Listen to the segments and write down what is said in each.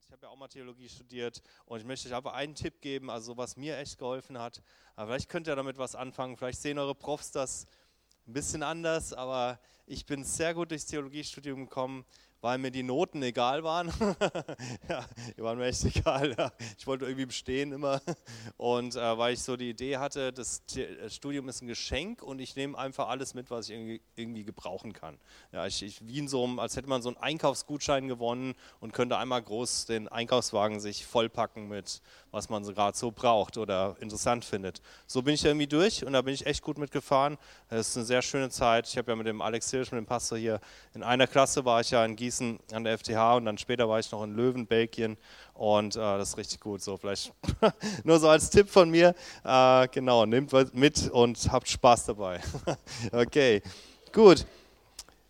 ich habe ja auch mal Theologie studiert und ich möchte euch einfach einen Tipp geben, also was mir echt geholfen hat. Aber vielleicht könnt ihr damit was anfangen. Vielleicht sehen eure Profs das ein bisschen anders, aber ich bin sehr gut durchs Theologiestudium gekommen, weil mir die Noten egal waren. ja, die waren mir echt egal. Ja. Ich wollte irgendwie bestehen immer. Und äh, weil ich so die Idee hatte, das Studium ist ein Geschenk und ich nehme einfach alles mit, was ich irgendwie, gebrauchen kann. Ja, ich, ich, wie in so einem, als hätte man so einen Einkaufsgutschein gewonnen und könnte einmal groß den Einkaufswagen sich vollpacken mit, was man so gerade so braucht oder interessant findet. So bin ich irgendwie durch und da bin ich echt gut mitgefahren. Es ist eine sehr schöne Zeit. Ich habe ja mit dem Alex Hirsch, mit dem Pastor hier, in einer Klasse war ich ja in Gießen an der FTH und dann später war ich noch in Löwen, Belgien und äh, das ist richtig gut. So, vielleicht nur so als Tipp von mir. Äh, genau, nehmt mit und habt Spaß dabei. okay, gut.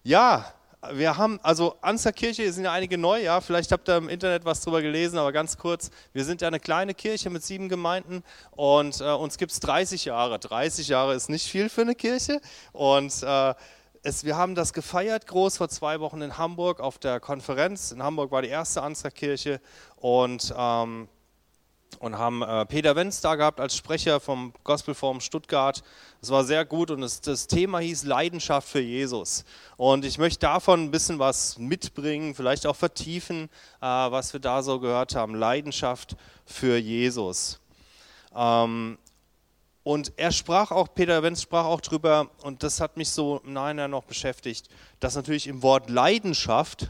Ja, wir haben, also Anster Kirche sind ja einige neu, ja, vielleicht habt ihr im Internet was drüber gelesen, aber ganz kurz, wir sind ja eine kleine Kirche mit sieben Gemeinden und äh, uns gibt es 30 Jahre. 30 Jahre ist nicht viel für eine Kirche und äh, es, wir haben das gefeiert groß vor zwei Wochen in Hamburg auf der Konferenz. In Hamburg war die erste Ansgar-Kirche und, ähm, und haben äh, Peter Wenz da gehabt als Sprecher vom Gospelforum Stuttgart. Es war sehr gut und es, das Thema hieß Leidenschaft für Jesus. Und ich möchte davon ein bisschen was mitbringen, vielleicht auch vertiefen, äh, was wir da so gehört haben. Leidenschaft für Jesus. Ähm, und er sprach auch, Peter Wenz sprach auch drüber, und das hat mich so im Nachhinein noch beschäftigt, dass natürlich im Wort Leidenschaft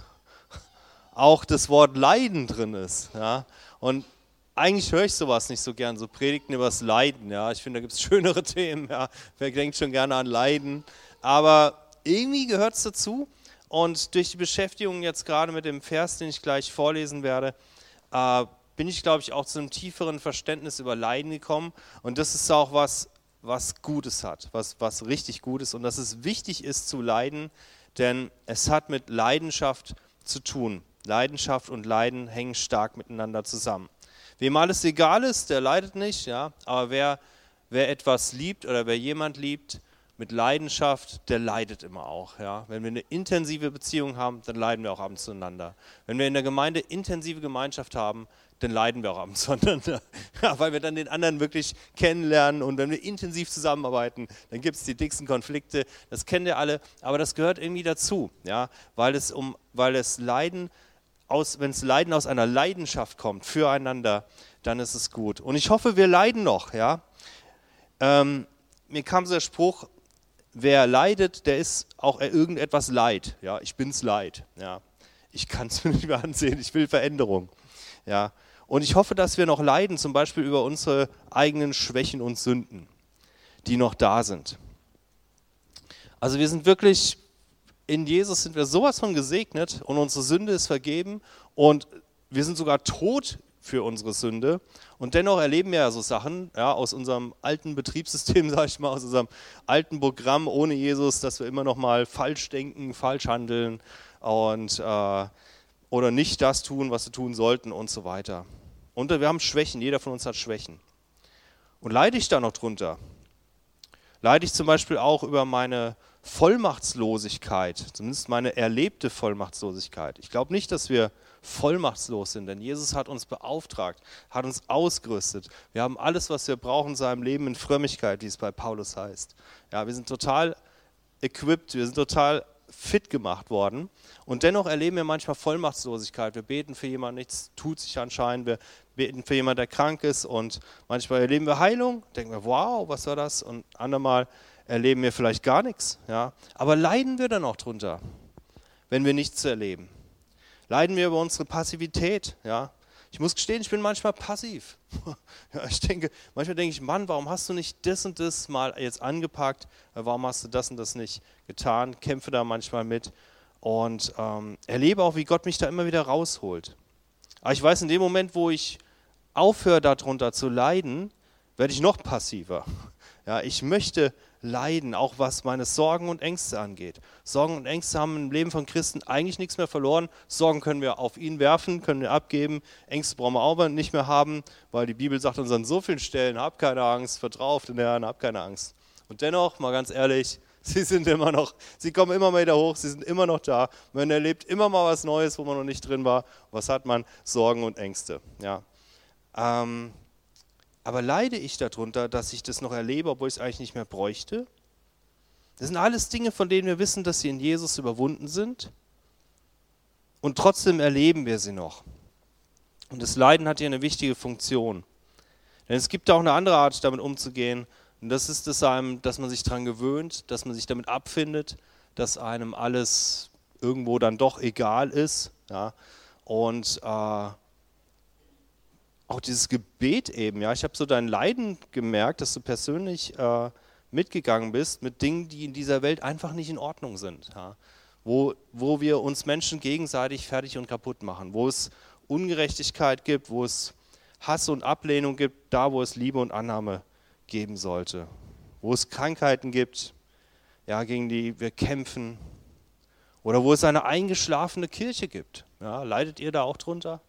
auch das Wort Leiden drin ist. Ja? Und eigentlich höre ich sowas nicht so gern, so Predigten über das Leiden. Ja? Ich finde, da gibt es schönere Themen. Ja? Wer denkt schon gerne an Leiden? Aber irgendwie gehört es dazu. Und durch die Beschäftigung jetzt gerade mit dem Vers, den ich gleich vorlesen werde, äh, bin ich, glaube ich, auch zu einem tieferen Verständnis über Leiden gekommen. Und das ist auch was, was Gutes hat, was, was richtig Gutes. Und dass es wichtig ist zu leiden, denn es hat mit Leidenschaft zu tun. Leidenschaft und Leiden hängen stark miteinander zusammen. Wem alles egal ist, der leidet nicht, ja. Aber wer, wer etwas liebt oder wer jemand liebt mit Leidenschaft, der leidet immer auch, ja. Wenn wir eine intensive Beziehung haben, dann leiden wir auch abends zueinander. Wenn wir in der Gemeinde intensive Gemeinschaft haben, dann leiden wir auch abends voneinander. Ja, weil wir dann den anderen wirklich kennenlernen und wenn wir intensiv zusammenarbeiten, dann gibt es die dicksten Konflikte. Das kennen wir alle, aber das gehört irgendwie dazu, ja, weil es um, weil es Leiden aus, wenn es Leiden aus einer Leidenschaft kommt füreinander, dann ist es gut. Und ich hoffe, wir leiden noch, ja. Ähm, mir kam so der Spruch, wer leidet, der ist auch irgendetwas leid. Ja, ich bin's leid. Ja, ich kann es mir nicht mehr ansehen. Ich will Veränderung. Ja, und ich hoffe, dass wir noch leiden, zum Beispiel über unsere eigenen Schwächen und Sünden, die noch da sind. Also wir sind wirklich, in Jesus sind wir sowas von gesegnet und unsere Sünde ist vergeben und wir sind sogar tot für unsere Sünde. Und dennoch erleben wir ja so Sachen ja, aus unserem alten Betriebssystem, sage ich mal, aus unserem alten Programm ohne Jesus, dass wir immer noch mal falsch denken, falsch handeln und, äh, oder nicht das tun, was wir tun sollten und so weiter. Und wir haben Schwächen, jeder von uns hat Schwächen. Und leide ich da noch drunter? Leide ich zum Beispiel auch über meine Vollmachtslosigkeit, zumindest meine erlebte Vollmachtslosigkeit. Ich glaube nicht, dass wir vollmachtslos sind, denn Jesus hat uns beauftragt, hat uns ausgerüstet. Wir haben alles, was wir brauchen in seinem Leben in Frömmigkeit, wie es bei Paulus heißt. Ja, wir sind total equipped, wir sind total fit gemacht worden. Und dennoch erleben wir manchmal Vollmachtslosigkeit. Wir beten für jemanden, nichts tut sich anscheinend. Wir beten für jemanden, der krank ist. Und manchmal erleben wir Heilung, denken wir, wow, was war das? Und andermal erleben wir vielleicht gar nichts. Ja? Aber leiden wir dann auch drunter, wenn wir nichts erleben? Leiden wir über unsere Passivität? Ja? Ich muss gestehen, ich bin manchmal passiv. Ja, ich denke, manchmal denke ich, Mann, warum hast du nicht das und das mal jetzt angepackt? Warum hast du das und das nicht getan? Kämpfe da manchmal mit und ähm, erlebe auch, wie Gott mich da immer wieder rausholt. Aber ich weiß, in dem Moment, wo ich aufhöre, darunter zu leiden, werde ich noch passiver. Ja, ich möchte leiden, auch was meine Sorgen und Ängste angeht. Sorgen und Ängste haben im Leben von Christen eigentlich nichts mehr verloren. Sorgen können wir auf ihn werfen, können wir abgeben. Ängste brauchen wir auch nicht mehr haben, weil die Bibel sagt uns an so vielen Stellen, hab keine Angst, vertrau auf den Herrn, hab keine Angst. Und dennoch, mal ganz ehrlich, Sie sind immer noch, sie kommen immer mal wieder hoch, sie sind immer noch da. Man erlebt immer mal was Neues, wo man noch nicht drin war. Was hat man? Sorgen und Ängste. Ja. Ähm, aber leide ich darunter, dass ich das noch erlebe, obwohl ich es eigentlich nicht mehr bräuchte? Das sind alles Dinge, von denen wir wissen, dass sie in Jesus überwunden sind. Und trotzdem erleben wir sie noch. Und das Leiden hat hier eine wichtige Funktion. Denn es gibt auch eine andere Art, damit umzugehen. Und das ist es einem, dass man sich daran gewöhnt, dass man sich damit abfindet, dass einem alles irgendwo dann doch egal ist. Ja. Und äh, auch dieses Gebet eben, ja, ich habe so dein Leiden gemerkt, dass du persönlich äh, mitgegangen bist mit Dingen, die in dieser Welt einfach nicht in Ordnung sind. Ja. Wo, wo wir uns Menschen gegenseitig fertig und kaputt machen, wo es Ungerechtigkeit gibt, wo es Hass und Ablehnung gibt, da wo es Liebe und Annahme geben sollte, wo es Krankheiten gibt, ja, gegen die wir kämpfen, oder wo es eine eingeschlafene Kirche gibt. Ja, leidet ihr da auch drunter?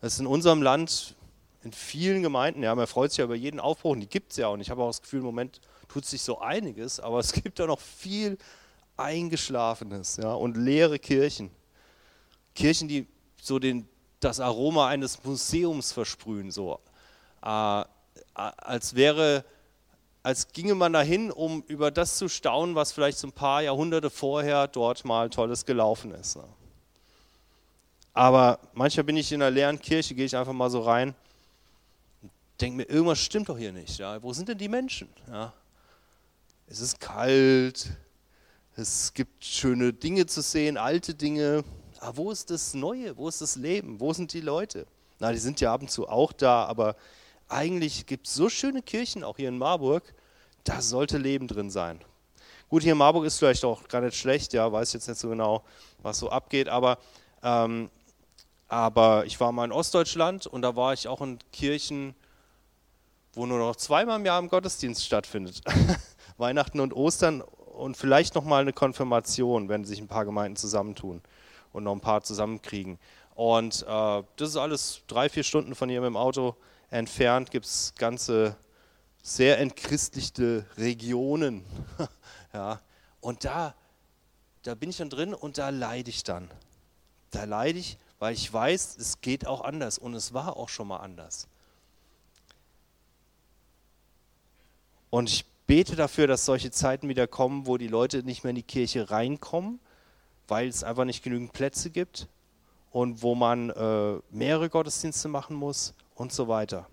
Das ist in unserem Land, in vielen Gemeinden, ja, man freut sich ja über jeden Aufbruch, und die gibt es ja. Und ich habe auch das Gefühl, im Moment tut sich so einiges, aber es gibt da noch viel Eingeschlafenes ja, und leere Kirchen. Kirchen, die so den, das Aroma eines Museums versprühen, so äh, als wäre, als ginge man dahin, um über das zu staunen, was vielleicht so ein paar Jahrhunderte vorher dort mal Tolles gelaufen ist. Ne. Aber manchmal bin ich in einer leeren Kirche, gehe ich einfach mal so rein denke mir, irgendwas stimmt doch hier nicht. Ja? Wo sind denn die Menschen? Ja? Es ist kalt, es gibt schöne Dinge zu sehen, alte Dinge. Aber wo ist das Neue? Wo ist das Leben? Wo sind die Leute? Na, die sind ja ab und zu auch da, aber eigentlich gibt es so schöne Kirchen, auch hier in Marburg, da sollte Leben drin sein. Gut, hier in Marburg ist vielleicht auch gar nicht schlecht, ja, weiß jetzt nicht so genau, was so abgeht, aber, ähm, aber ich war mal in Ostdeutschland und da war ich auch in Kirchen, wo nur noch zweimal im Jahr im Gottesdienst stattfindet. Weihnachten und Ostern und vielleicht nochmal eine Konfirmation, wenn sich ein paar Gemeinden zusammentun und noch ein paar zusammenkriegen. Und äh, das ist alles drei, vier Stunden von hier mit dem Auto entfernt, gibt es ganze sehr entchristlichte Regionen. ja. Und da, da bin ich dann drin und da leide ich dann. Da leide ich, weil ich weiß, es geht auch anders und es war auch schon mal anders. Und ich bete dafür, dass solche Zeiten wieder kommen, wo die Leute nicht mehr in die Kirche reinkommen, weil es einfach nicht genügend Plätze gibt und wo man äh, mehrere Gottesdienste machen muss und so weiter.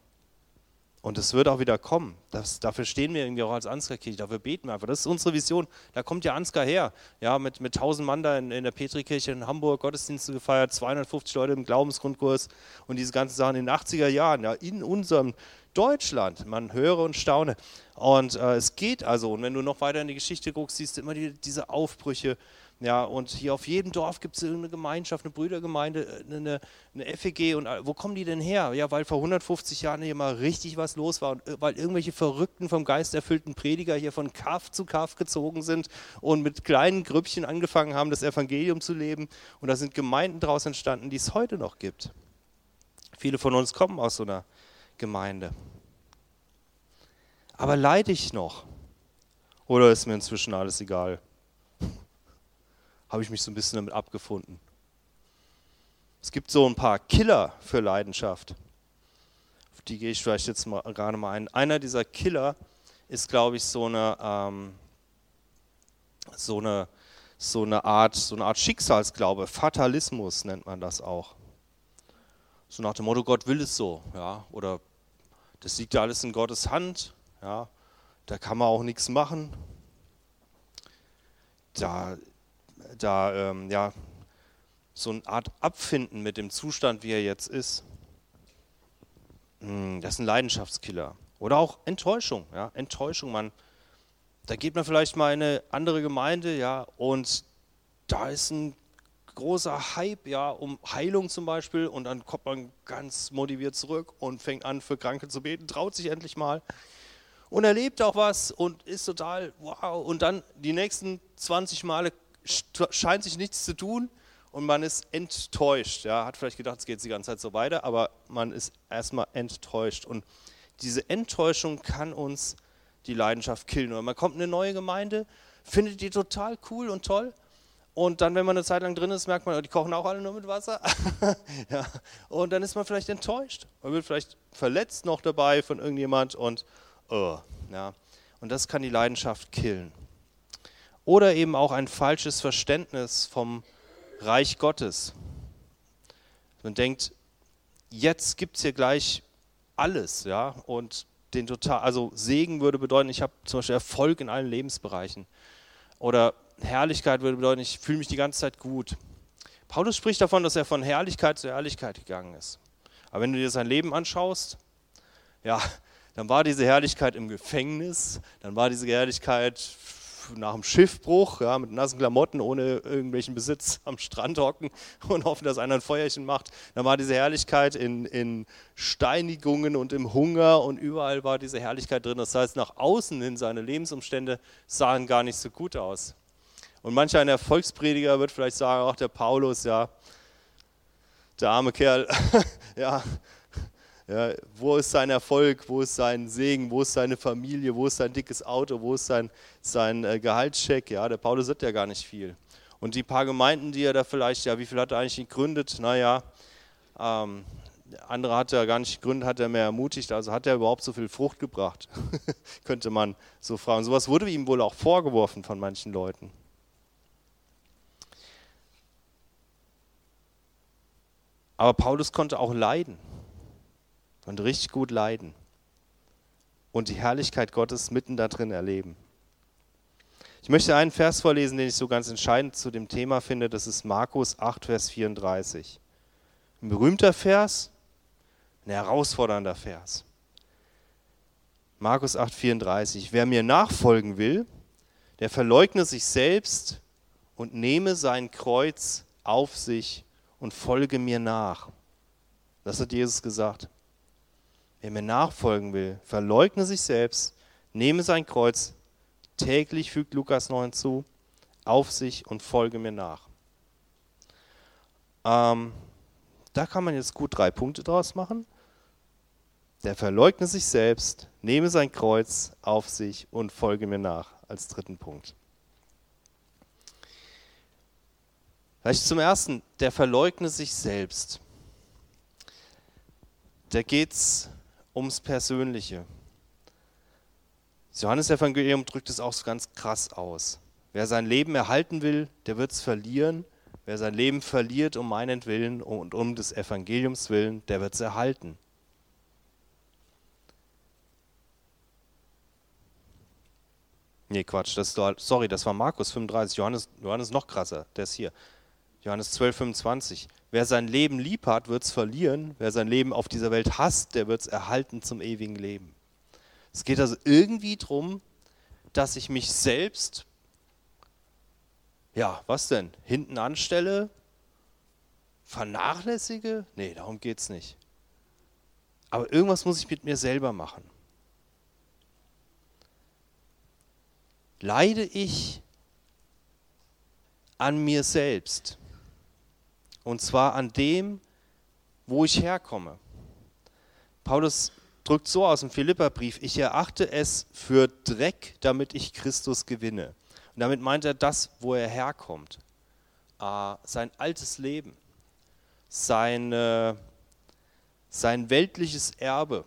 Und es wird auch wieder kommen. Das, dafür stehen wir irgendwie auch als Ansgar-Kirche, dafür beten wir einfach. Das ist unsere Vision. Da kommt ja Ansgar her. Ja, mit, mit 1000 Mann da in, in der Petrikirche in Hamburg Gottesdienste gefeiert, 250 Leute im Glaubensgrundkurs und diese ganzen Sachen in den 80er Jahren, ja, in unserem Deutschland. Man höre und staune. Und äh, es geht also, und wenn du noch weiter in die Geschichte guckst, siehst du immer die, diese Aufbrüche. Ja, und hier auf jedem Dorf gibt es eine Gemeinschaft, eine Brüdergemeinde, äh, eine, eine FEG. Und äh, wo kommen die denn her? Ja, weil vor 150 Jahren hier mal richtig was los war und äh, weil irgendwelche verrückten, vom Geist erfüllten Prediger hier von Kaff zu Kaff gezogen sind und mit kleinen Grüppchen angefangen haben, das Evangelium zu leben. Und da sind Gemeinden daraus entstanden, die es heute noch gibt. Viele von uns kommen aus so einer Gemeinde. Aber leide ich noch? Oder ist mir inzwischen alles egal? Habe ich mich so ein bisschen damit abgefunden? Es gibt so ein paar Killer für Leidenschaft. Auf die gehe ich vielleicht jetzt mal, gerade mal ein. Einer dieser Killer ist, glaube ich, so eine, ähm, so eine, so eine Art, so eine Art Schicksalsglaube. Fatalismus nennt man das auch. So nach dem Motto, Gott will es so, ja, oder das liegt ja alles in Gottes Hand, ja, da kann man auch nichts machen. Da, da, ähm, ja, so eine Art Abfinden mit dem Zustand, wie er jetzt ist. Hm, das ist ein Leidenschaftskiller. Oder auch Enttäuschung, ja, Enttäuschung, man, da geht man vielleicht mal in eine andere Gemeinde, ja, und da ist ein großer Hype, ja, um Heilung zum Beispiel, und dann kommt man ganz motiviert zurück und fängt an, für Kranke zu beten, traut sich endlich mal und erlebt auch was und ist total wow. Und dann die nächsten 20 Male scheint sich nichts zu tun und man ist enttäuscht. Ja, hat vielleicht gedacht, es geht die ganze Zeit so weiter, aber man ist erstmal enttäuscht. Und diese Enttäuschung kann uns die Leidenschaft killen. Oder man kommt in eine neue Gemeinde, findet die total cool und toll. Und dann, wenn man eine Zeit lang drin ist, merkt man, oh, die kochen auch alle nur mit Wasser. ja. Und dann ist man vielleicht enttäuscht. Man wird vielleicht verletzt noch dabei von irgendjemand und oh, ja. Und das kann die Leidenschaft killen. Oder eben auch ein falsches Verständnis vom Reich Gottes. Man denkt, jetzt gibt es hier gleich alles, ja, und den total, also Segen würde bedeuten, ich habe zum Beispiel Erfolg in allen Lebensbereichen. Oder Herrlichkeit würde bedeuten, ich fühle mich die ganze Zeit gut. Paulus spricht davon, dass er von Herrlichkeit zu Herrlichkeit gegangen ist. Aber wenn du dir sein Leben anschaust, ja, dann war diese Herrlichkeit im Gefängnis, dann war diese Herrlichkeit nach dem Schiffbruch, ja, mit nassen Klamotten, ohne irgendwelchen Besitz am Strand hocken und hoffen, dass einer ein Feuerchen macht. Dann war diese Herrlichkeit in, in Steinigungen und im Hunger und überall war diese Herrlichkeit drin. Das heißt, nach außen hin seine Lebensumstände sahen gar nicht so gut aus. Und manch ein Erfolgsprediger wird vielleicht sagen, ach der Paulus, ja, der arme Kerl, ja, ja, wo ist sein Erfolg, wo ist sein Segen, wo ist seine Familie, wo ist sein dickes Auto, wo ist sein, sein äh, Gehaltscheck? Ja, der Paulus hat ja gar nicht viel. Und die paar Gemeinden, die er da vielleicht, ja, wie viel hat er eigentlich gegründet? Naja, ähm, andere hat er gar nicht gegründet, hat er mehr ermutigt, also hat er überhaupt so viel Frucht gebracht? Könnte man so fragen. Sowas wurde ihm wohl auch vorgeworfen von manchen Leuten. Aber Paulus konnte auch leiden und richtig gut leiden und die Herrlichkeit Gottes mitten da drin erleben. Ich möchte einen Vers vorlesen, den ich so ganz entscheidend zu dem Thema finde. Das ist Markus 8, Vers 34. Ein berühmter Vers, ein herausfordernder Vers. Markus 8, 34. Wer mir nachfolgen will, der verleugne sich selbst und nehme sein Kreuz auf sich und folge mir nach. Das hat Jesus gesagt. Wer mir nachfolgen will, verleugne sich selbst, nehme sein Kreuz, täglich fügt Lukas 9 zu, auf sich und folge mir nach. Ähm, da kann man jetzt gut drei Punkte draus machen. Der verleugne sich selbst, nehme sein Kreuz auf sich und folge mir nach als dritten Punkt. Vielleicht zum ersten, der verleugne sich selbst. Da geht es ums Persönliche. Das Johannesevangelium drückt es auch ganz krass aus. Wer sein Leben erhalten will, der wird es verlieren. Wer sein Leben verliert um meinen Willen und um des Evangeliums willen, der wird es erhalten. Nee, Quatsch, das sorry, das war Markus 35, Johannes, Johannes noch krasser, der ist hier. Johannes 12, 25. Wer sein Leben lieb hat, wird es verlieren. Wer sein Leben auf dieser Welt hasst, der wird es erhalten zum ewigen Leben. Es geht also irgendwie darum, dass ich mich selbst, ja, was denn, hinten anstelle, vernachlässige? Nee, darum geht es nicht. Aber irgendwas muss ich mit mir selber machen. Leide ich an mir selbst? Und zwar an dem, wo ich herkomme. Paulus drückt so aus dem Philipperbrief, ich erachte es für Dreck, damit ich Christus gewinne. Und damit meint er das, wo er herkommt. Äh, sein altes Leben, seine, sein weltliches Erbe,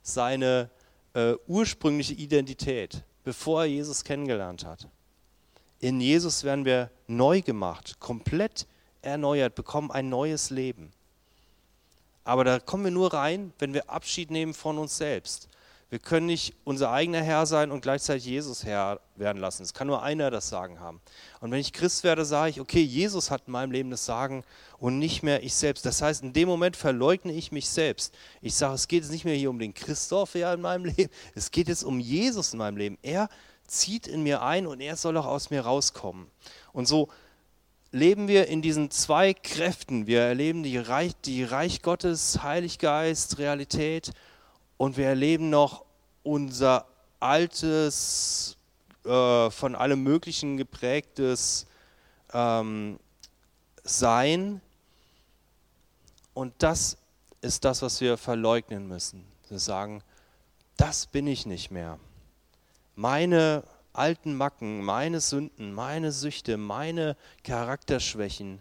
seine äh, ursprüngliche Identität, bevor er Jesus kennengelernt hat. In Jesus werden wir neu gemacht, komplett erneuert, bekommen ein neues Leben. Aber da kommen wir nur rein, wenn wir Abschied nehmen von uns selbst. Wir können nicht unser eigener Herr sein und gleichzeitig Jesus Herr werden lassen. Es kann nur einer das Sagen haben. Und wenn ich Christ werde, sage ich, okay, Jesus hat in meinem Leben das Sagen und nicht mehr ich selbst. Das heißt, in dem Moment verleugne ich mich selbst. Ich sage, es geht jetzt nicht mehr hier um den Christoph ja, in meinem Leben, es geht jetzt um Jesus in meinem Leben. Er zieht in mir ein und er soll auch aus mir rauskommen. Und so leben wir in diesen zwei Kräften. Wir erleben die Reich, die Reich Gottes, Heiliggeist, Realität und wir erleben noch unser altes, äh, von allem Möglichen geprägtes ähm, Sein. Und das ist das, was wir verleugnen müssen. Wir sagen, das bin ich nicht mehr. Meine alten Macken, meine Sünden, meine Süchte, meine Charakterschwächen,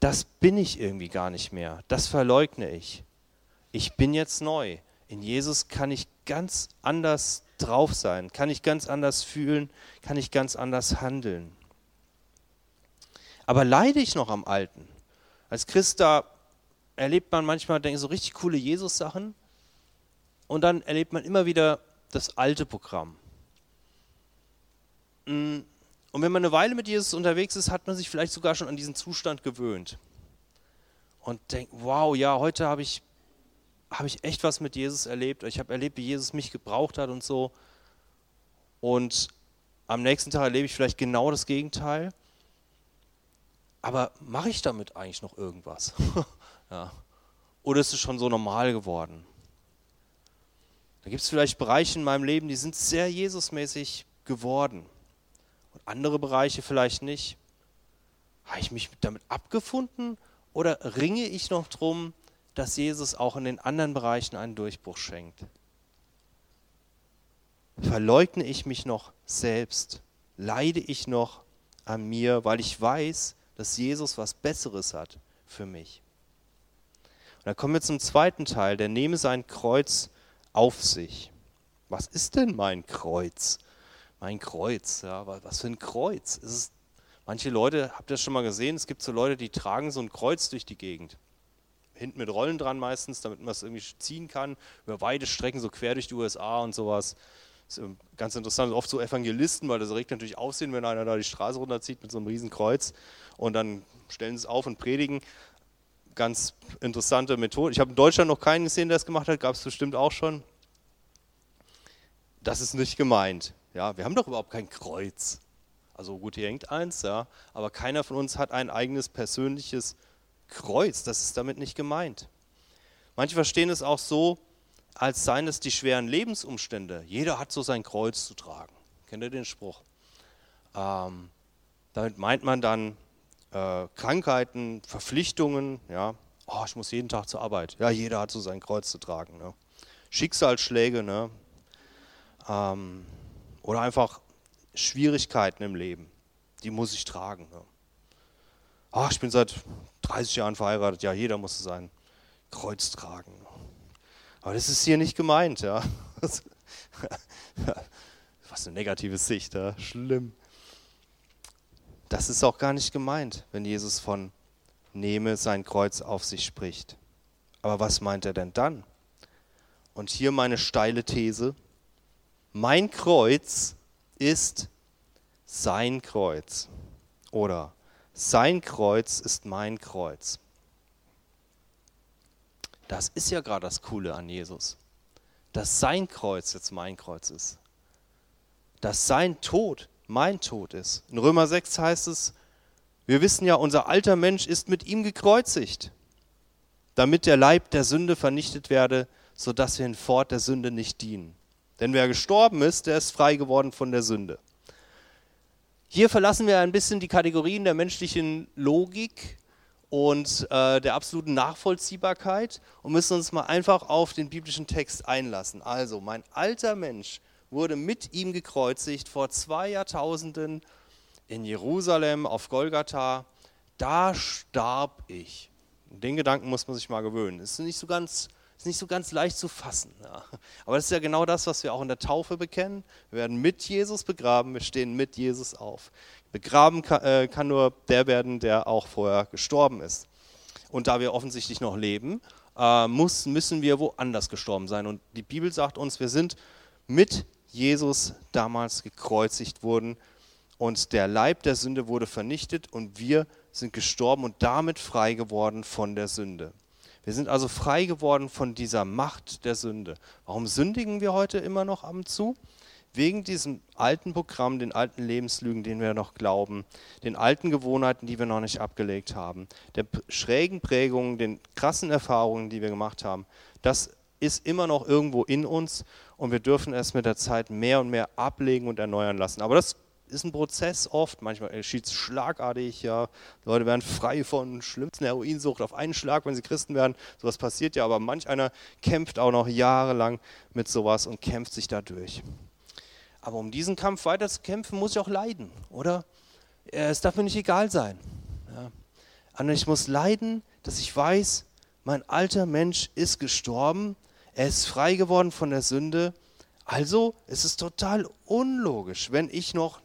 das bin ich irgendwie gar nicht mehr. Das verleugne ich. Ich bin jetzt neu. In Jesus kann ich ganz anders drauf sein, kann ich ganz anders fühlen, kann ich ganz anders handeln. Aber leide ich noch am Alten? Als Christ da erlebt man manchmal denke, so richtig coole Jesus-Sachen und dann erlebt man immer wieder das alte Programm. Mm, und wenn man eine Weile mit Jesus unterwegs ist, hat man sich vielleicht sogar schon an diesen Zustand gewöhnt. Und denkt, wow, ja, heute habe ich, hab ich echt was mit Jesus erlebt. Ich habe erlebt, wie Jesus mich gebraucht hat und so. Und am nächsten Tag erlebe ich vielleicht genau das Gegenteil. Aber mache ich damit eigentlich noch irgendwas? ja. Oder ist es schon so normal geworden? Da gibt es vielleicht Bereiche in meinem Leben, die sind sehr Jesusmäßig geworden. Und andere Bereiche vielleicht nicht. Habe ich mich damit abgefunden oder ringe ich noch darum, dass Jesus auch in den anderen Bereichen einen Durchbruch schenkt? Verleugne ich mich noch selbst? Leide ich noch an mir, weil ich weiß, dass Jesus was Besseres hat für mich? Und dann kommen wir zum zweiten Teil, der nehme sein Kreuz auf sich. Was ist denn mein Kreuz? Mein Kreuz, ja, was für ein Kreuz? Ist, manche Leute, habt ihr das schon mal gesehen? Es gibt so Leute, die tragen so ein Kreuz durch die Gegend. Hinten mit Rollen dran meistens, damit man es irgendwie ziehen kann, über weite Strecken, so quer durch die USA und sowas. Ist ganz interessant, oft so Evangelisten, weil das regt natürlich Aussehen, wenn einer da die Straße runterzieht mit so einem riesen Kreuz und dann stellen sie es auf und predigen ganz interessante Methode. Ich habe in Deutschland noch keinen gesehen, der es gemacht hat, gab es bestimmt auch schon. Das ist nicht gemeint. Ja, wir haben doch überhaupt kein Kreuz. Also gut, hier hängt eins, ja, aber keiner von uns hat ein eigenes persönliches Kreuz. Das ist damit nicht gemeint. Manche verstehen es auch so, als seien es die schweren Lebensumstände. Jeder hat so sein Kreuz zu tragen. Kennt ihr den Spruch? Ähm, damit meint man dann äh, Krankheiten, Verpflichtungen, ja, oh, ich muss jeden Tag zur Arbeit. Ja, jeder hat so sein Kreuz zu tragen. Ne? Schicksalsschläge, ne? Ähm, oder einfach Schwierigkeiten im Leben, die muss ich tragen. Ne? Ach, ich bin seit 30 Jahren verheiratet, ja, jeder muss sein Kreuz tragen. Aber das ist hier nicht gemeint, ja. Was eine negative Sicht, ja. schlimm. Das ist auch gar nicht gemeint, wenn Jesus von nehme sein Kreuz auf sich spricht. Aber was meint er denn dann? Und hier meine steile These. Mein Kreuz ist sein Kreuz. Oder sein Kreuz ist mein Kreuz. Das ist ja gerade das Coole an Jesus. Dass sein Kreuz jetzt mein Kreuz ist. Dass sein Tod mein Tod ist. In Römer 6 heißt es, wir wissen ja, unser alter Mensch ist mit ihm gekreuzigt, damit der Leib der Sünde vernichtet werde, sodass wir hinfort der Sünde nicht dienen. Denn wer gestorben ist, der ist frei geworden von der Sünde. Hier verlassen wir ein bisschen die Kategorien der menschlichen Logik und äh, der absoluten Nachvollziehbarkeit und müssen uns mal einfach auf den biblischen Text einlassen. Also, mein alter Mensch wurde mit ihm gekreuzigt vor zwei Jahrtausenden in Jerusalem auf Golgatha. Da starb ich. Den Gedanken muss man sich mal gewöhnen. Ist nicht so ganz, ist nicht so ganz leicht zu fassen. Ja. Aber das ist ja genau das, was wir auch in der Taufe bekennen. Wir werden mit Jesus begraben, wir stehen mit Jesus auf. Begraben kann, äh, kann nur der werden, der auch vorher gestorben ist. Und da wir offensichtlich noch leben, äh, muss, müssen wir woanders gestorben sein. Und die Bibel sagt uns, wir sind mit Jesus damals gekreuzigt wurden und der Leib der Sünde wurde vernichtet und wir sind gestorben und damit frei geworden von der Sünde. Wir sind also frei geworden von dieser Macht der Sünde. Warum sündigen wir heute immer noch ab und zu? Wegen diesem alten Programm, den alten Lebenslügen, denen wir noch glauben, den alten Gewohnheiten, die wir noch nicht abgelegt haben, der schrägen Prägungen, den krassen Erfahrungen, die wir gemacht haben. Das ist immer noch irgendwo in uns und wir dürfen es mit der Zeit mehr und mehr ablegen und erneuern lassen. Aber das ist ein Prozess oft, manchmal geschieht es schlagartig, ja. Leute werden frei von schlimmsten Heroinsucht auf einen Schlag, wenn sie Christen werden. Sowas passiert ja, aber manch einer kämpft auch noch jahrelang mit sowas und kämpft sich dadurch. Aber um diesen Kampf weiter zu kämpfen, muss ich auch leiden, oder? Es darf mir nicht egal sein. Ja. Ich muss leiden, dass ich weiß, mein alter Mensch ist gestorben, er ist frei geworden von der Sünde. Also ist es total unlogisch, wenn ich noch,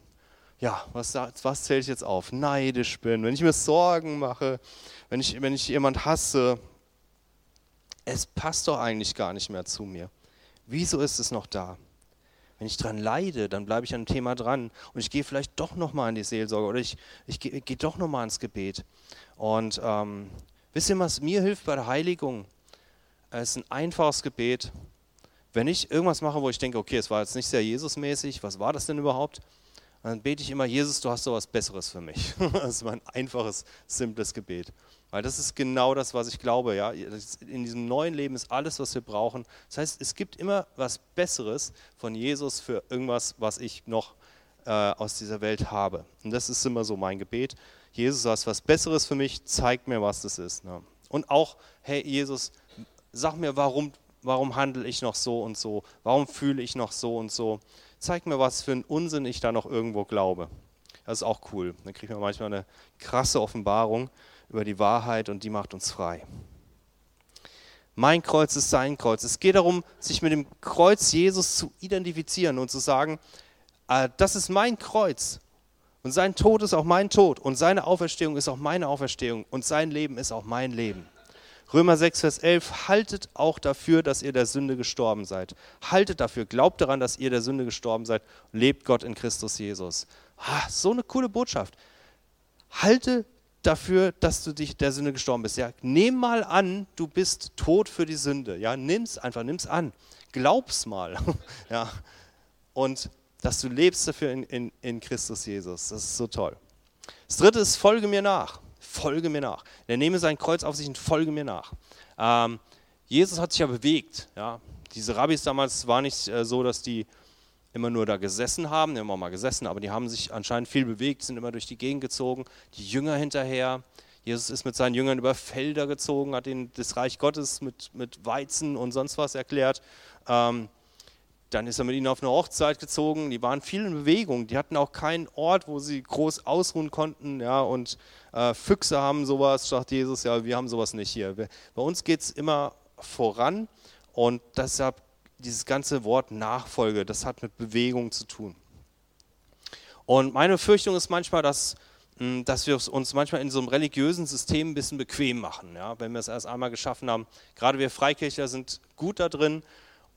ja, was, was zähle ich jetzt auf? Neidisch bin, wenn ich mir Sorgen mache, wenn ich, wenn ich jemand hasse. Es passt doch eigentlich gar nicht mehr zu mir. Wieso ist es noch da? Wenn ich dran leide, dann bleibe ich an dem Thema dran und ich gehe vielleicht doch nochmal in die Seelsorge oder ich, ich gehe, gehe doch nochmal ins Gebet. Und ähm, wisst ihr, was mir hilft bei der Heiligung? Es ist ein einfaches Gebet. Wenn ich irgendwas mache, wo ich denke, okay, es war jetzt nicht sehr Jesusmäßig, was war das denn überhaupt? Dann bete ich immer, Jesus, du hast so was Besseres für mich. das ist mein einfaches, simples Gebet. Weil das ist genau das, was ich glaube. Ja? In diesem neuen Leben ist alles, was wir brauchen. Das heißt, es gibt immer was Besseres von Jesus für irgendwas, was ich noch äh, aus dieser Welt habe. Und das ist immer so mein Gebet. Jesus, du hast was Besseres für mich, zeig mir, was das ist. Ne? Und auch, hey Jesus, sag mir, warum, warum handle ich noch so und so? Warum fühle ich noch so und so? Zeig mir, was für einen Unsinn ich da noch irgendwo glaube. Das ist auch cool. Dann kriegt man manchmal eine krasse Offenbarung über die Wahrheit und die macht uns frei. Mein Kreuz ist sein Kreuz. Es geht darum, sich mit dem Kreuz Jesus zu identifizieren und zu sagen, äh, das ist mein Kreuz und sein Tod ist auch mein Tod und seine Auferstehung ist auch meine Auferstehung und sein Leben ist auch mein Leben. Römer 6, Vers 11, haltet auch dafür, dass ihr der Sünde gestorben seid. Haltet dafür, glaubt daran, dass ihr der Sünde gestorben seid, lebt Gott in Christus Jesus. Ah, so eine coole Botschaft. Halte dafür, dass du dich der Sünde gestorben bist. Ja, nimm mal an, du bist tot für die Sünde. Ja, nimm's einfach, nimm's an. Glaub's mal. ja. Und dass du lebst dafür in, in, in Christus Jesus. Das ist so toll. Das dritte ist, folge mir nach. Folge mir nach. Er nehme sein Kreuz auf sich und folge mir nach. Ähm, Jesus hat sich ja bewegt. Ja. Diese Rabbis damals war nicht äh, so, dass die immer nur da gesessen haben, immer mal gesessen, aber die haben sich anscheinend viel bewegt, sind immer durch die Gegend gezogen, die Jünger hinterher. Jesus ist mit seinen Jüngern über Felder gezogen, hat ihnen das Reich Gottes mit, mit Weizen und sonst was erklärt. Ähm, dann ist er mit ihnen auf eine Hochzeit gezogen. Die waren viel in Bewegung. Die hatten auch keinen Ort, wo sie groß ausruhen konnten. Ja, und äh, Füchse haben sowas, sagt Jesus. Ja, wir haben sowas nicht hier. Bei uns geht es immer voran. Und deshalb dieses ganze Wort Nachfolge, das hat mit Bewegung zu tun. Und meine Fürchtung ist manchmal, dass, hm, dass wir uns manchmal in so einem religiösen System ein bisschen bequem machen, ja, wenn wir es erst einmal geschaffen haben. Gerade wir Freikirchler sind gut da drin,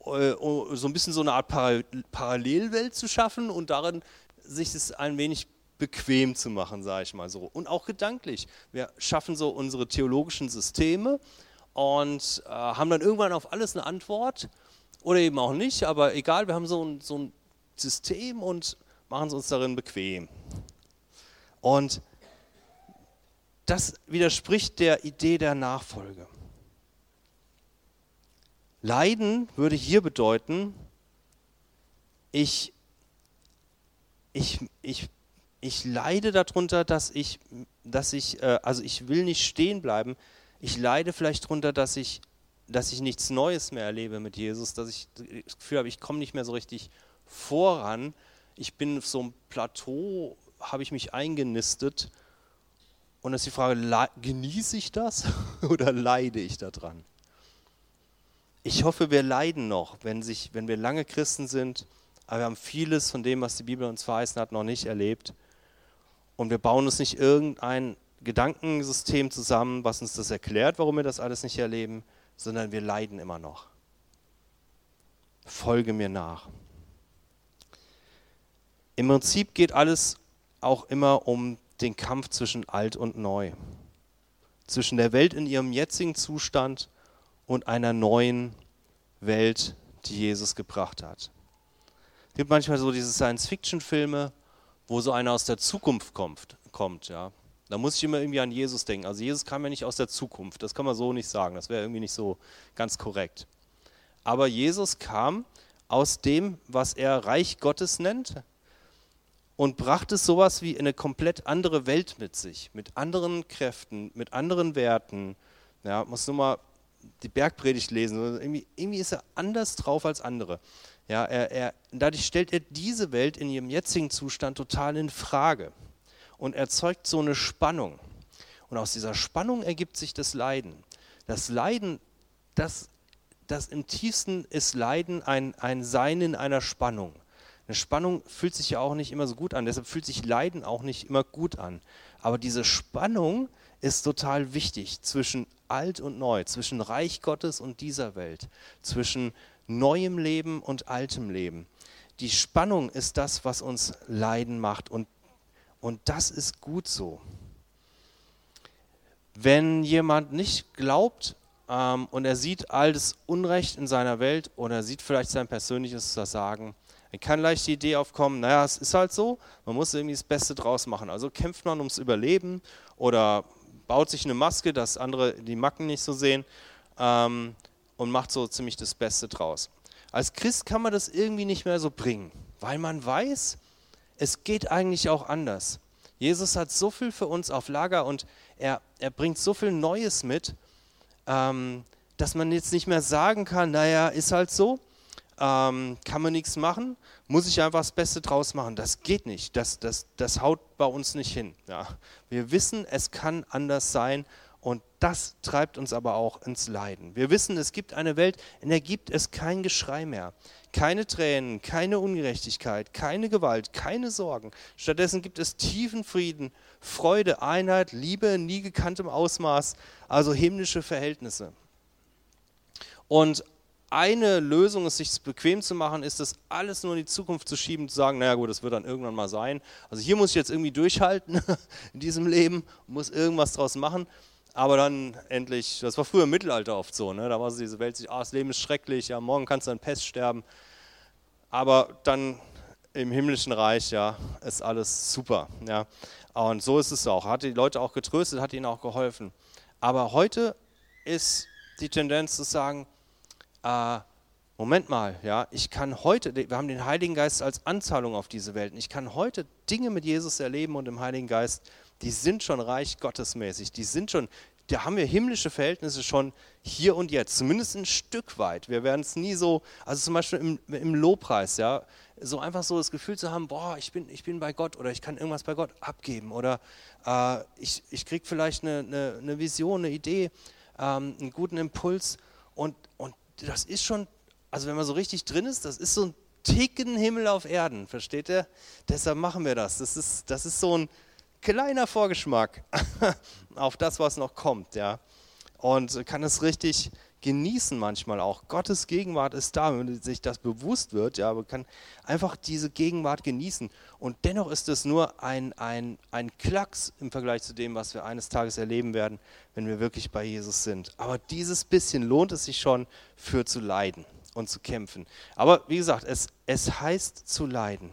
so ein bisschen so eine Art Parallelwelt zu schaffen und darin sich es ein wenig bequem zu machen, sage ich mal so. Und auch gedanklich. Wir schaffen so unsere theologischen Systeme und äh, haben dann irgendwann auf alles eine Antwort oder eben auch nicht, aber egal, wir haben so ein, so ein System und machen es uns darin bequem. Und das widerspricht der Idee der Nachfolge. Leiden würde hier bedeuten, ich, ich, ich, ich leide darunter, dass ich, dass ich, äh, also ich will nicht stehen bleiben. Ich leide vielleicht darunter, dass ich dass ich nichts Neues mehr erlebe mit Jesus, dass ich das Gefühl habe, ich komme nicht mehr so richtig voran. Ich bin auf so einem Plateau, habe ich mich eingenistet. Und dann ist die Frage, genieße ich das oder leide ich daran? Ich hoffe, wir leiden noch, wenn, sich, wenn wir lange Christen sind, aber wir haben vieles von dem, was die Bibel uns verheißen hat, noch nicht erlebt. Und wir bauen uns nicht irgendein Gedankensystem zusammen, was uns das erklärt, warum wir das alles nicht erleben, sondern wir leiden immer noch. Folge mir nach. Im Prinzip geht alles auch immer um den Kampf zwischen alt und neu. Zwischen der Welt in ihrem jetzigen Zustand und einer neuen Welt, die Jesus gebracht hat. Es gibt manchmal so diese Science-Fiction-Filme, wo so einer aus der Zukunft kommt, kommt ja. Da muss ich immer irgendwie an Jesus denken. Also Jesus kam ja nicht aus der Zukunft, das kann man so nicht sagen, das wäre irgendwie nicht so ganz korrekt. Aber Jesus kam aus dem, was er Reich Gottes nennt und brachte sowas wie eine komplett andere Welt mit sich, mit anderen Kräften, mit anderen Werten. Ja, muss nur mal die Bergpredigt lesen. Irgendwie, irgendwie ist er anders drauf als andere. Ja, er, er, dadurch stellt er diese Welt in ihrem jetzigen Zustand total in Frage und erzeugt so eine Spannung. Und aus dieser Spannung ergibt sich das Leiden. Das Leiden, das, das im tiefsten ist Leiden ein, ein Sein in einer Spannung. Eine Spannung fühlt sich ja auch nicht immer so gut an, deshalb fühlt sich Leiden auch nicht immer gut an. Aber diese Spannung ist total wichtig zwischen alt und neu, zwischen Reich Gottes und dieser Welt, zwischen neuem Leben und altem Leben. Die Spannung ist das, was uns leiden macht und, und das ist gut so. Wenn jemand nicht glaubt ähm, und er sieht all das Unrecht in seiner Welt oder sieht vielleicht sein persönliches Versagen, dann kann leicht die Idee aufkommen, naja, es ist halt so, man muss irgendwie das Beste draus machen. Also kämpft man ums Überleben oder baut sich eine Maske, dass andere die Macken nicht so sehen ähm, und macht so ziemlich das Beste draus. Als Christ kann man das irgendwie nicht mehr so bringen, weil man weiß, es geht eigentlich auch anders. Jesus hat so viel für uns auf Lager und er, er bringt so viel Neues mit, ähm, dass man jetzt nicht mehr sagen kann, naja, ist halt so, ähm, kann man nichts machen, muss ich einfach das Beste draus machen. Das geht nicht, das, das, das haut bei uns nicht hin. Ja. Wir wissen, es kann anders sein und das treibt uns aber auch ins Leiden. Wir wissen, es gibt eine Welt, in der gibt es kein Geschrei mehr. Keine Tränen, keine Ungerechtigkeit, keine Gewalt, keine Sorgen. Stattdessen gibt es tiefen Frieden, Freude, Einheit, Liebe in nie gekanntem Ausmaß, also himmlische Verhältnisse. Und eine Lösung, es sich bequem zu machen, ist das alles nur in die Zukunft zu schieben, zu sagen, naja gut, das wird dann irgendwann mal sein. Also hier muss ich jetzt irgendwie durchhalten in diesem Leben, muss irgendwas draus machen. Aber dann endlich, das war früher im Mittelalter oft so, ne? da war so diese Welt, ah, das Leben ist schrecklich, ja, morgen kannst du an Pest sterben. Aber dann im himmlischen Reich, ja, ist alles super. Ja. Und so ist es auch. Hat die Leute auch getröstet, hat ihnen auch geholfen. Aber heute ist die Tendenz zu sagen, äh, Moment mal, ja, ich kann heute, wir haben den Heiligen Geist als Anzahlung auf diese Welt. Ich kann heute Dinge mit Jesus erleben und im Heiligen Geist, die sind schon reich gottesmäßig, die sind schon, da haben wir himmlische Verhältnisse schon hier und jetzt, zumindest ein Stück weit. Wir werden es nie so, also zum Beispiel im, im Lobpreis, ja, so einfach so das Gefühl zu haben, boah, ich bin, ich bin bei Gott oder ich kann irgendwas bei Gott abgeben oder äh, ich, ich kriege vielleicht eine, eine, eine, Vision, eine Idee, ähm, einen guten Impuls das ist schon, also wenn man so richtig drin ist, das ist so ein Ticken Himmel auf Erden, versteht ihr? Deshalb machen wir das. Das ist, das ist so ein kleiner Vorgeschmack auf das, was noch kommt, ja. Und kann es richtig genießen manchmal auch. Gottes Gegenwart ist da, wenn man sich das bewusst wird, ja, man kann einfach diese Gegenwart genießen. Und dennoch ist es nur ein, ein, ein Klacks im Vergleich zu dem, was wir eines Tages erleben werden, wenn wir wirklich bei Jesus sind. Aber dieses bisschen lohnt es sich schon für zu leiden und zu kämpfen. Aber wie gesagt, es, es heißt zu leiden.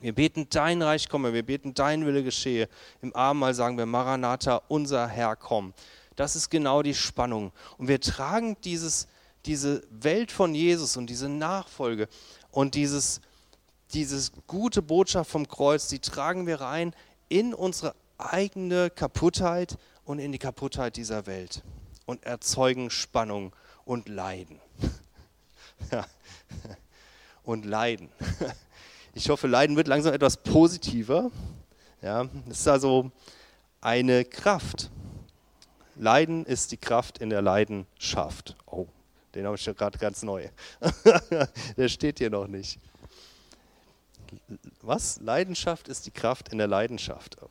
Wir beten dein Reich komme, wir beten dein Wille geschehe. Im Abendmahl sagen wir Maranatha, unser Herr komm. Das ist genau die Spannung. Und wir tragen dieses, diese Welt von Jesus und diese Nachfolge und dieses, dieses gute Botschaft vom Kreuz, die tragen wir rein in unsere eigene Kaputtheit und in die Kaputtheit dieser Welt und erzeugen Spannung und Leiden. und Leiden. Ich hoffe, Leiden wird langsam etwas positiver. Ja, das ist also eine Kraft. Leiden ist die Kraft in der Leidenschaft. Oh, den habe ich ja gerade ganz neu. der steht hier noch nicht. Was? Leidenschaft ist die Kraft in der Leidenschaft. Oh,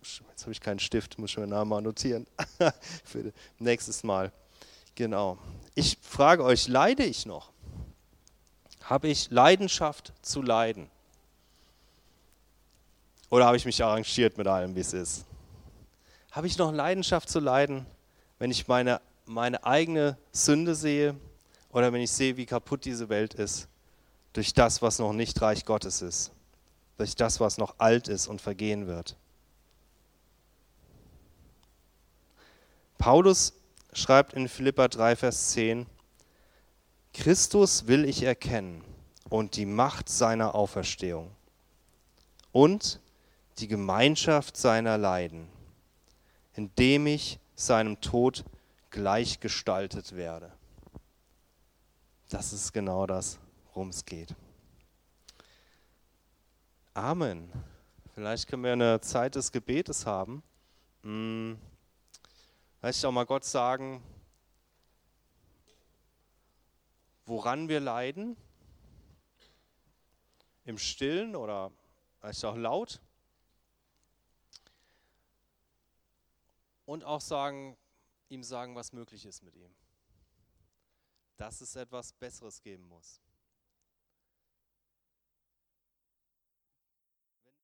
jetzt habe ich keinen Stift, muss ich mir nachher mal notieren. Für nächstes Mal. Genau. Ich frage euch, leide ich noch? Habe ich Leidenschaft zu leiden? Oder habe ich mich arrangiert mit allem, wie es ist? Habe ich noch Leidenschaft zu leiden, wenn ich meine, meine eigene Sünde sehe oder wenn ich sehe, wie kaputt diese Welt ist durch das, was noch nicht Reich Gottes ist, durch das, was noch alt ist und vergehen wird? Paulus schreibt in Philippa 3, Vers 10, Christus will ich erkennen und die Macht seiner Auferstehung und die Gemeinschaft seiner Leiden indem ich seinem Tod gleichgestaltet werde. Das ist genau das, worum es geht. Amen. Vielleicht können wir eine Zeit des Gebetes haben. Hm. Vielleicht auch mal Gott sagen, woran wir leiden, im Stillen oder vielleicht auch laut. Und auch sagen, ihm sagen, was möglich ist mit ihm. Dass es etwas Besseres geben muss.